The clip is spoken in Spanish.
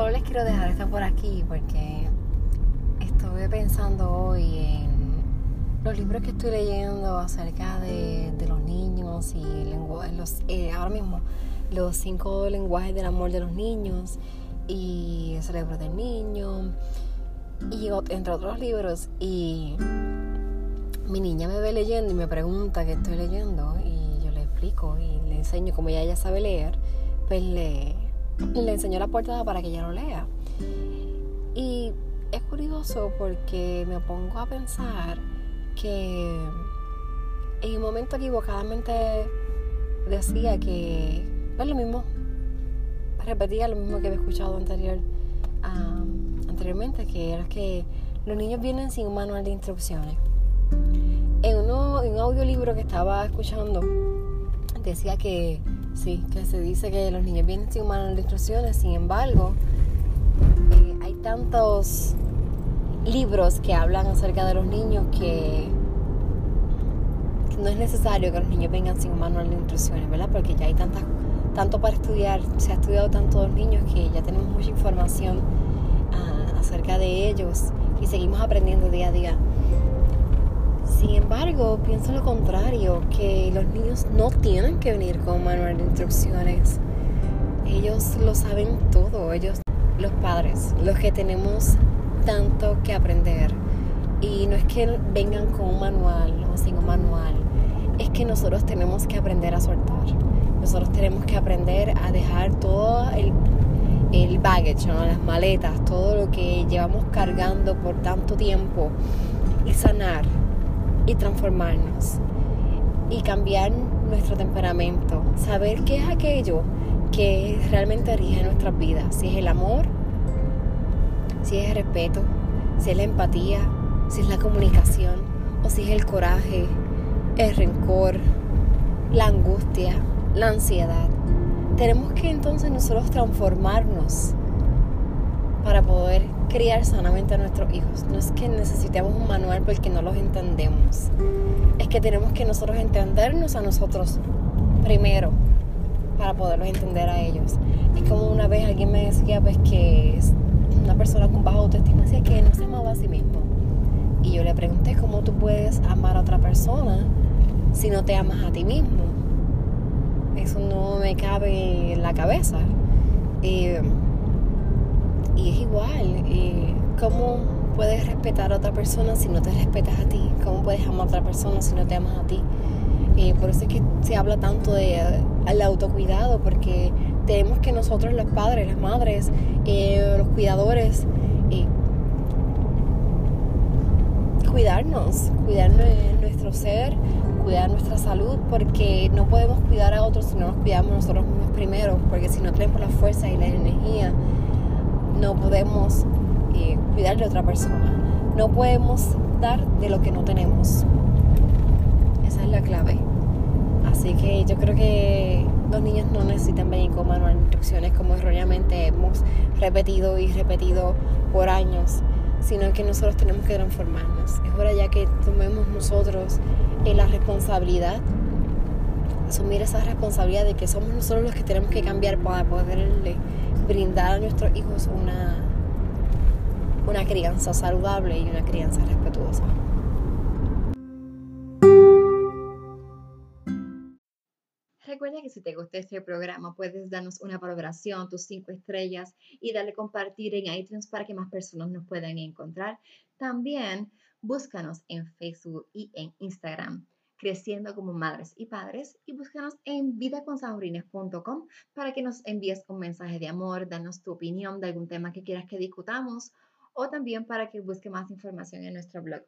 solo les quiero dejar esto por aquí porque estuve pensando hoy en los libros que estoy leyendo acerca de, los niños y los, eh, ahora mismo los cinco lenguajes del amor de los niños y el cerebro del niño y entre otros libros. Y mi niña me ve leyendo y me pregunta qué estoy leyendo y yo le explico y le enseño como ella ya sabe leer pues le, le enseño la portada para que ella lo lea y es curioso porque me pongo a pensar que en un momento equivocadamente decía que es lo mismo, repetía lo mismo que había escuchado anterior, anteriormente, que era que los niños vienen sin un manual de instrucciones. En, uno, en un audiolibro que estaba escuchando decía que sí, que se dice que los niños vienen sin de instrucciones, sin embargo, eh, hay tantos libros que hablan acerca de los niños que, no es necesario que los niños vengan sin manual de instrucciones, ¿verdad? Porque ya hay tantas, tanto para estudiar, se ha estudiado tanto los niños que ya tenemos mucha información ah, acerca de ellos y seguimos aprendiendo día a día. Sin embargo, pienso lo contrario, que los niños no tienen que venir con manual de instrucciones. Ellos lo saben todo, ellos, los padres, los que tenemos tanto que aprender. Y no es que vengan con un manual o sin un manual, es que nosotros tenemos que aprender a soltar. Nosotros tenemos que aprender a dejar todo el, el baggage, las maletas, todo lo que llevamos cargando por tanto tiempo y sanar y transformarnos y cambiar nuestro temperamento, saber qué es aquello que realmente rige nuestras vidas, si es el amor si es el respeto, si es la empatía, si es la comunicación o si es el coraje, el rencor, la angustia, la ansiedad. Tenemos que entonces nosotros transformarnos para poder criar sanamente a nuestros hijos. No es que necesitemos un manual porque no los entendemos. Es que tenemos que nosotros entendernos a nosotros primero para poderlos entender a ellos. Es como una vez alguien me decía pues que una persona con baja autoestima decía que no se amaba a sí mismo. Y yo le pregunté cómo tú puedes amar a otra persona si no te amas a ti mismo. Eso no me cabe en la cabeza. Eh, y es igual. Eh, ¿Cómo puedes respetar a otra persona si no te respetas a ti? ¿Cómo puedes amar a otra persona si no te amas a ti? Eh, por eso es que se habla tanto de el autocuidado, porque tenemos que nosotros los padres, las madres, eh, los cuidadores, eh, cuidarnos, cuidar nuestro ser, cuidar nuestra salud, porque no podemos cuidar a otros si no nos cuidamos nosotros mismos primero, porque si no tenemos la fuerza y la energía, no podemos eh, cuidar de otra persona. No podemos dar de lo que no tenemos. Esa es la clave. Así que yo creo que los niños no necesitan venir con manual de instrucciones como erróneamente hemos repetido y repetido por años, sino que nosotros tenemos que transformarnos. Es hora ya que tomemos nosotros eh, la responsabilidad, asumir esa responsabilidad de que somos nosotros los que tenemos que cambiar para poderle brindar a nuestros hijos una, una crianza saludable y una crianza respetuosa. Recuerda que si te gusta este programa puedes darnos una valoración, tus cinco estrellas y darle compartir en iTunes para que más personas nos puedan encontrar. También búscanos en Facebook y en Instagram creciendo como madres y padres y búscanos en vidaconsaurines.com para que nos envíes un mensaje de amor, danos tu opinión de algún tema que quieras que discutamos o también para que busque más información en nuestro blog.